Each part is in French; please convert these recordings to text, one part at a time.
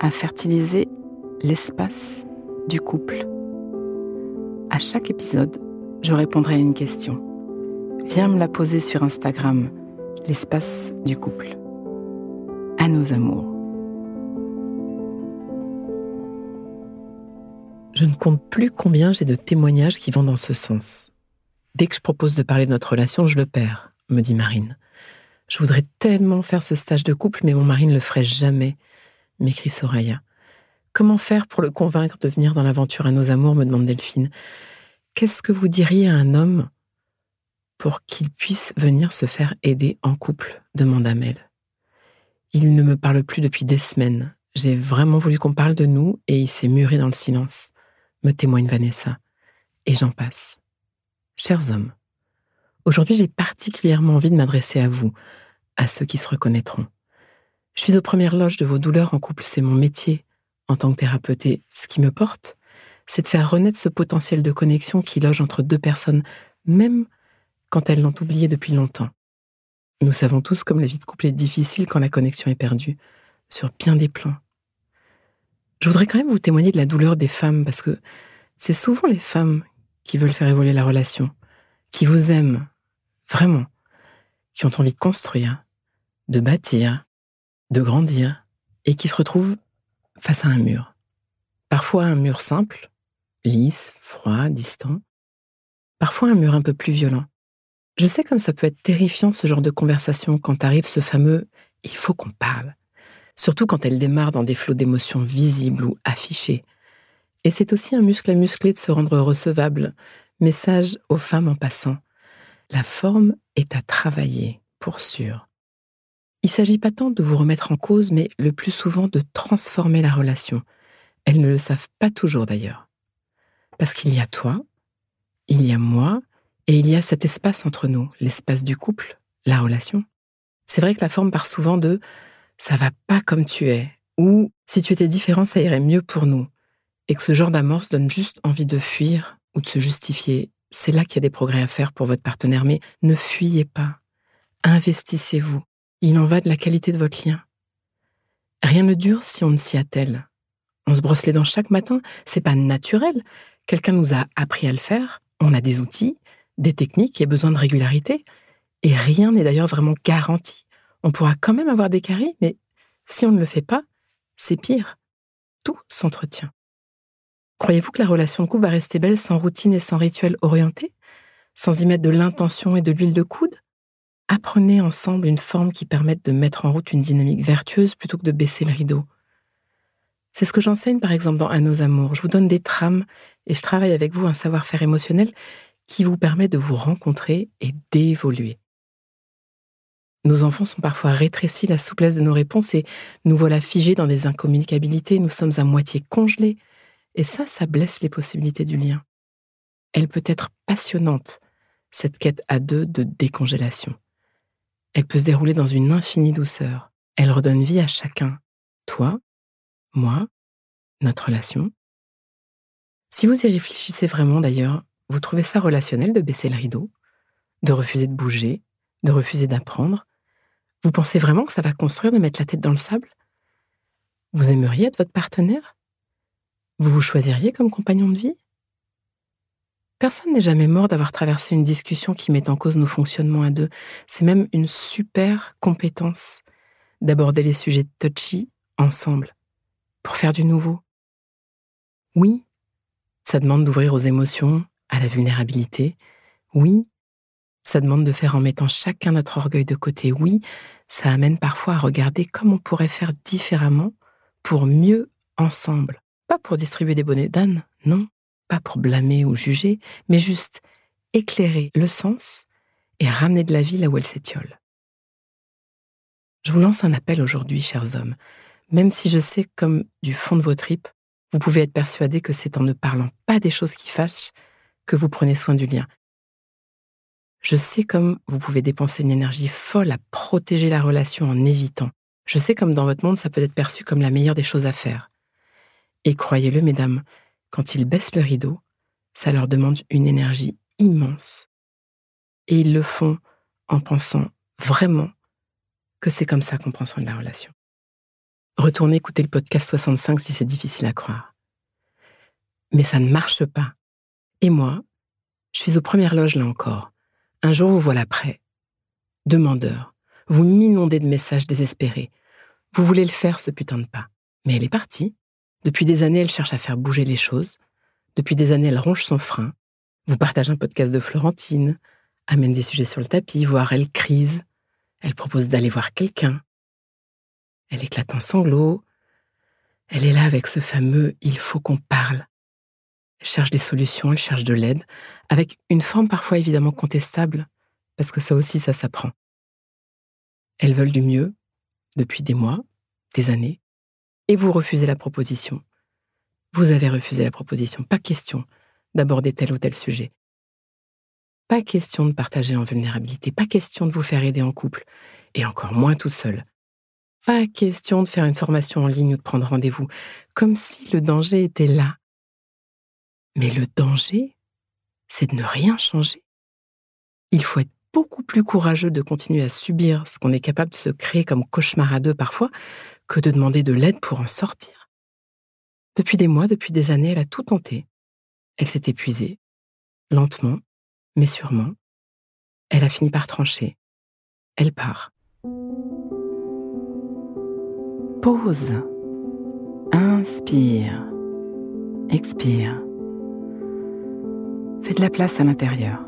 à fertiliser l'espace du couple. À chaque épisode, je répondrai à une question. Viens me la poser sur Instagram, l'espace du couple. À nos amours. Je ne compte plus combien j'ai de témoignages qui vont dans ce sens. Dès que je propose de parler de notre relation, je le perds, me dit Marine. Je voudrais tellement faire ce stage de couple, mais mon mari ne le ferait jamais, m'écrit Soraya. Comment faire pour le convaincre de venir dans l'aventure à nos amours? me demande Delphine. Qu'est-ce que vous diriez à un homme pour qu'il puisse venir se faire aider en couple? demande Amel. Il ne me parle plus depuis des semaines. J'ai vraiment voulu qu'on parle de nous et il s'est muré dans le silence, me témoigne Vanessa. Et j'en passe. Chers hommes, Aujourd'hui, j'ai particulièrement envie de m'adresser à vous, à ceux qui se reconnaîtront. Je suis aux premières loges de vos douleurs en couple, c'est mon métier en tant que thérapeute et ce qui me porte, c'est de faire renaître ce potentiel de connexion qui loge entre deux personnes, même quand elles l'ont oublié depuis longtemps. Nous savons tous comme la vie de couple est difficile quand la connexion est perdue, sur bien des plans. Je voudrais quand même vous témoigner de la douleur des femmes parce que c'est souvent les femmes qui veulent faire évoluer la relation, qui vous aiment vraiment, qui ont envie de construire, de bâtir, de grandir, et qui se retrouvent face à un mur. Parfois un mur simple, lisse, froid, distant. Parfois un mur un peu plus violent. Je sais comme ça peut être terrifiant ce genre de conversation quand arrive ce fameux ⁇ il faut qu'on parle ⁇ surtout quand elle démarre dans des flots d'émotions visibles ou affichés. Et c'est aussi un muscle à muscler de se rendre recevable. Message aux femmes en passant. La forme est à travailler, pour sûr. Il ne s'agit pas tant de vous remettre en cause, mais le plus souvent de transformer la relation. Elles ne le savent pas toujours d'ailleurs. Parce qu'il y a toi, il y a moi, et il y a cet espace entre nous, l'espace du couple, la relation. C'est vrai que la forme part souvent de ça va pas comme tu es, ou si tu étais différent, ça irait mieux pour nous, et que ce genre d'amorce donne juste envie de fuir ou de se justifier c'est là qu'il y a des progrès à faire pour votre partenaire, mais ne fuyez pas. Investissez-vous. Il en va de la qualité de votre lien. Rien ne dure si on ne s'y attelle. On se brosse les dents chaque matin, c'est pas naturel. Quelqu'un nous a appris à le faire, on a des outils, des techniques et besoin de régularité. Et rien n'est d'ailleurs vraiment garanti. On pourra quand même avoir des caries, mais si on ne le fait pas, c'est pire. Tout s'entretient. Croyez-vous que la relation de couple va rester belle sans routine et sans rituel orienté? Sans y mettre de l'intention et de l'huile de coude? Apprenez ensemble une forme qui permette de mettre en route une dynamique vertueuse plutôt que de baisser le rideau. C'est ce que j'enseigne par exemple dans À nos amours. Je vous donne des trames et je travaille avec vous un savoir-faire émotionnel qui vous permet de vous rencontrer et d'évoluer. Nos enfants sont parfois rétrécis la souplesse de nos réponses et nous voilà figés dans des incommunicabilités, nous sommes à moitié congelés, et ça, ça blesse les possibilités du lien. Elle peut être passionnante, cette quête à deux de décongélation. Elle peut se dérouler dans une infinie douceur. Elle redonne vie à chacun. Toi, moi, notre relation. Si vous y réfléchissez vraiment d'ailleurs, vous trouvez ça relationnel de baisser le rideau, de refuser de bouger, de refuser d'apprendre? Vous pensez vraiment que ça va construire de mettre la tête dans le sable? Vous aimeriez être votre partenaire? Vous vous choisiriez comme compagnon de vie? Personne n'est jamais mort d'avoir traversé une discussion qui met en cause nos fonctionnements à deux. C'est même une super compétence d'aborder les sujets touchy ensemble, pour faire du nouveau, Oui, ça demande d'ouvrir aux émotions, à la vulnérabilité. Oui, ça demande de faire en mettant chacun notre orgueil de côté. Oui, ça amène parfois à regarder comment on pourrait faire différemment pour mieux ensemble. Pas pour distribuer des bonnets d'âne, non, pas pour blâmer ou juger, mais juste éclairer le sens et ramener de la vie là où elle s'étiole. Je vous lance un appel aujourd'hui, chers hommes, même si je sais comme du fond de vos tripes, vous pouvez être persuadé que c'est en ne parlant pas des choses qui fâchent que vous prenez soin du lien. Je sais comme vous pouvez dépenser une énergie folle à protéger la relation en évitant. Je sais comme dans votre monde ça peut être perçu comme la meilleure des choses à faire. Et croyez-le, mesdames, quand ils baissent le rideau, ça leur demande une énergie immense. Et ils le font en pensant vraiment que c'est comme ça qu'on prend soin de la relation. Retournez écouter le podcast 65 si c'est difficile à croire. Mais ça ne marche pas. Et moi, je suis aux premières loges là encore. Un jour vous voilà prêt. Demandeur. Vous m'inondez de messages désespérés. Vous voulez le faire, ce putain de pas. Mais elle est partie. Depuis des années, elle cherche à faire bouger les choses. Depuis des années, elle ronge son frein. Vous partagez un podcast de Florentine, amène des sujets sur le tapis, voire elle crise. Elle propose d'aller voir quelqu'un. Elle éclate en sanglots. Elle est là avec ce fameux il faut qu'on parle. Elle cherche des solutions, elle cherche de l'aide, avec une forme parfois évidemment contestable, parce que ça aussi, ça s'apprend. Elles veulent du mieux, depuis des mois, des années, et vous refusez la proposition. Vous avez refusé la proposition, pas question d'aborder tel ou tel sujet. Pas question de partager en vulnérabilité, pas question de vous faire aider en couple, et encore moins tout seul. Pas question de faire une formation en ligne ou de prendre rendez-vous, comme si le danger était là. Mais le danger, c'est de ne rien changer. Il faut être beaucoup plus courageux de continuer à subir ce qu'on est capable de se créer comme cauchemar à deux parfois que de demander de l'aide pour en sortir. Depuis des mois, depuis des années, elle a tout tenté. Elle s'est épuisée, lentement, mais sûrement, elle a fini par trancher. Elle part. Pause. Inspire. Expire. Fais de la place à l'intérieur.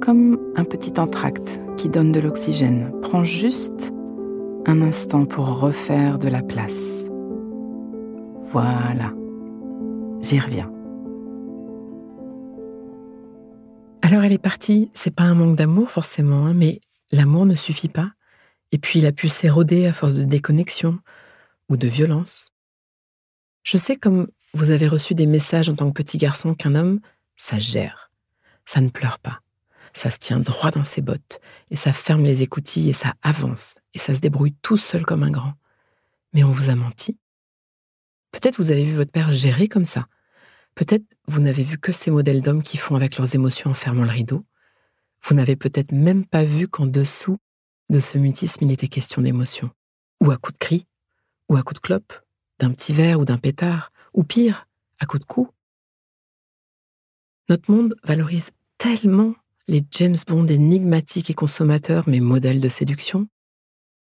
Comme un petit entracte qui donne de l'oxygène. Prends juste un instant pour refaire de la place. Voilà. J'y reviens. Alors elle est partie, c'est pas un manque d'amour forcément, hein, mais l'amour ne suffit pas. Et puis il a pu s'éroder à force de déconnexion ou de violence. Je sais comme vous avez reçu des messages en tant que petit garçon qu'un homme, ça gère. Ça ne pleure pas. Ça se tient droit dans ses bottes et ça ferme les écoutilles et ça avance et ça se débrouille tout seul comme un grand. Mais on vous a menti. Peut-être vous avez vu votre père gérer comme ça, Peut-être vous n'avez vu que ces modèles d'hommes qui font avec leurs émotions en fermant le rideau. Vous n'avez peut-être même pas vu qu'en dessous de ce mutisme, il était question d'émotion. Ou à coup de cri, ou à coup de clope, d'un petit verre ou d'un pétard, ou pire, à coup de cou. Notre monde valorise tellement les James Bond énigmatiques et consommateurs, mais modèles de séduction,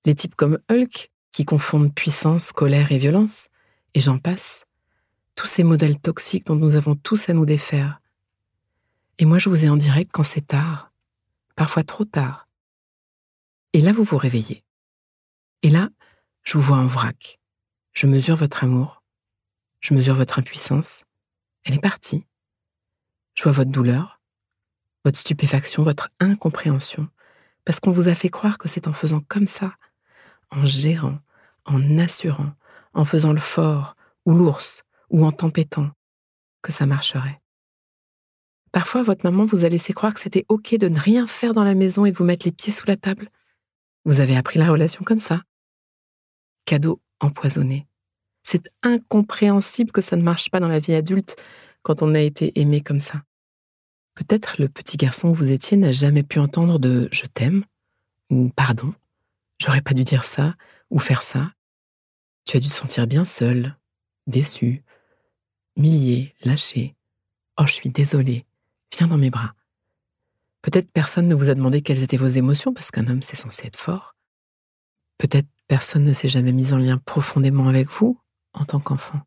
les types comme Hulk qui confondent puissance, colère et violence, et j'en passe tous ces modèles toxiques dont nous avons tous à nous défaire. Et moi, je vous ai en direct quand c'est tard, parfois trop tard. Et là, vous vous réveillez. Et là, je vous vois en vrac. Je mesure votre amour. Je mesure votre impuissance. Elle est partie. Je vois votre douleur, votre stupéfaction, votre incompréhension, parce qu'on vous a fait croire que c'est en faisant comme ça, en gérant, en assurant, en faisant le fort ou l'ours, ou en tempêtant que ça marcherait. Parfois, votre maman vous a laissé croire que c'était OK de ne rien faire dans la maison et de vous mettre les pieds sous la table. Vous avez appris la relation comme ça. Cadeau empoisonné. C'est incompréhensible que ça ne marche pas dans la vie adulte quand on a été aimé comme ça. Peut-être le petit garçon que vous étiez n'a jamais pu entendre de je t'aime ou pardon, j'aurais pas dû dire ça ou faire ça. Tu as dû te sentir bien seul, déçu, millier, lâché. Oh, je suis désolée, viens dans mes bras. Peut-être personne ne vous a demandé quelles étaient vos émotions, parce qu'un homme, c'est censé être fort. Peut-être personne ne s'est jamais mis en lien profondément avec vous en tant qu'enfant.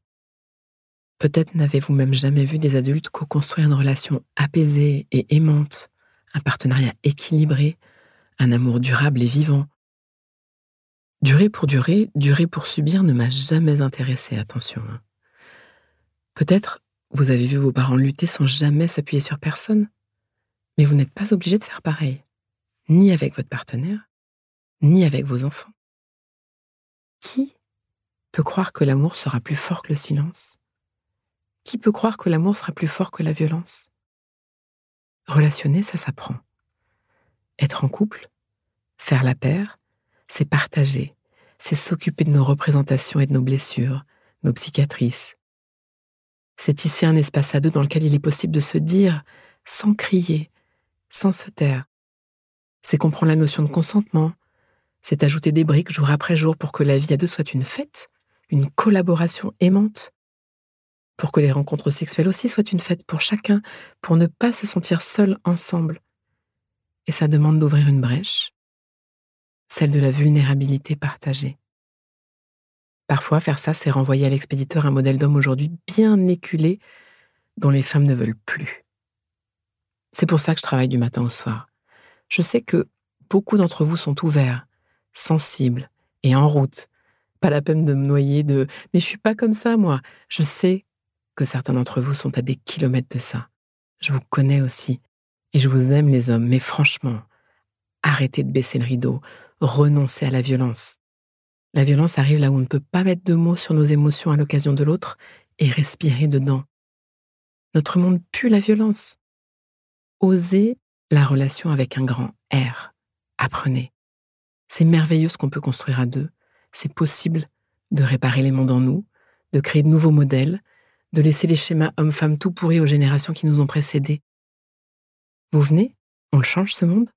Peut-être n'avez-vous même jamais vu des adultes co-construire une relation apaisée et aimante, un partenariat équilibré, un amour durable et vivant. Durer pour durer, durer pour subir ne m'a jamais intéressé, attention. Hein. Peut-être vous avez vu vos parents lutter sans jamais s'appuyer sur personne, mais vous n'êtes pas obligé de faire pareil, ni avec votre partenaire, ni avec vos enfants. Qui peut croire que l'amour sera plus fort que le silence? Qui peut croire que l'amour sera plus fort que la violence? Relationner, ça s'apprend. Être en couple, faire la paire, c'est partager, c'est s'occuper de nos représentations et de nos blessures, nos cicatrices, c'est tisser un espace à deux dans lequel il est possible de se dire sans crier, sans se taire. C'est comprendre la notion de consentement. C'est ajouter des briques jour après jour pour que la vie à deux soit une fête, une collaboration aimante. Pour que les rencontres sexuelles aussi soient une fête pour chacun, pour ne pas se sentir seul ensemble. Et ça demande d'ouvrir une brèche, celle de la vulnérabilité partagée. Parfois, faire ça, c'est renvoyer à l'expéditeur un modèle d'homme aujourd'hui bien éculé dont les femmes ne veulent plus. C'est pour ça que je travaille du matin au soir. Je sais que beaucoup d'entre vous sont ouverts, sensibles et en route. Pas la peine de me noyer de mais je suis pas comme ça, moi. Je sais que certains d'entre vous sont à des kilomètres de ça. Je vous connais aussi. Et je vous aime, les hommes. Mais franchement, arrêtez de baisser le rideau. Renoncez à la violence. La violence arrive là où on ne peut pas mettre de mots sur nos émotions à l'occasion de l'autre et respirer dedans. Notre monde pue la violence. Osez la relation avec un grand R. Apprenez. C'est merveilleux ce qu'on peut construire à deux. C'est possible de réparer les mondes en nous, de créer de nouveaux modèles, de laisser les schémas hommes-femmes tout pourris aux générations qui nous ont précédés. Vous venez On change ce monde?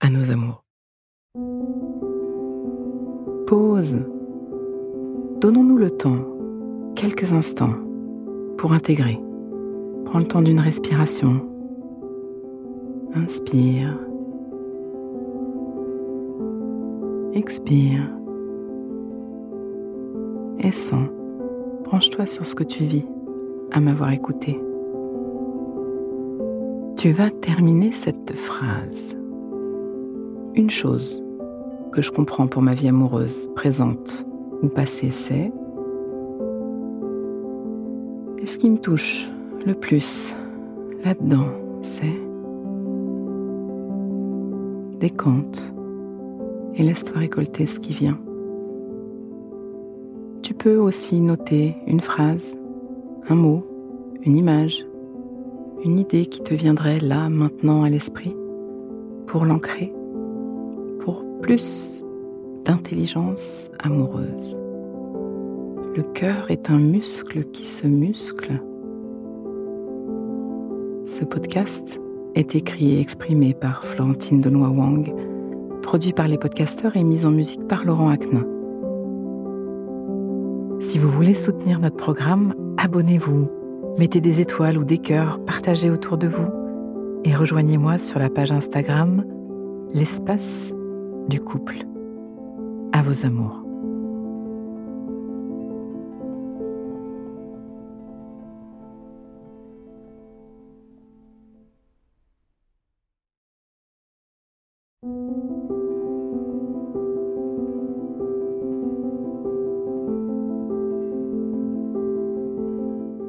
À nos amours. Pause. Donnons-nous le temps, quelques instants, pour intégrer. Prends le temps d'une respiration. Inspire. Expire. Et. Branche-toi sur ce que tu vis à m'avoir écouté. Tu vas terminer cette phrase. Une chose que je comprends pour ma vie amoureuse, présente ou passée, c'est et ce qui me touche le plus là-dedans, c'est décompte et laisse-toi récolter ce qui vient. Peux aussi noter une phrase, un mot, une image, une idée qui te viendrait là, maintenant à l'esprit, pour l'ancrer plus d'intelligence amoureuse. Le cœur est un muscle qui se muscle. Ce podcast est écrit et exprimé par Florentine Denois Wang, produit par les podcasteurs et mis en musique par Laurent Aknin. Si vous voulez soutenir notre programme, abonnez-vous, mettez des étoiles ou des cœurs, partagez autour de vous et rejoignez-moi sur la page Instagram L'espace du couple à vos amours.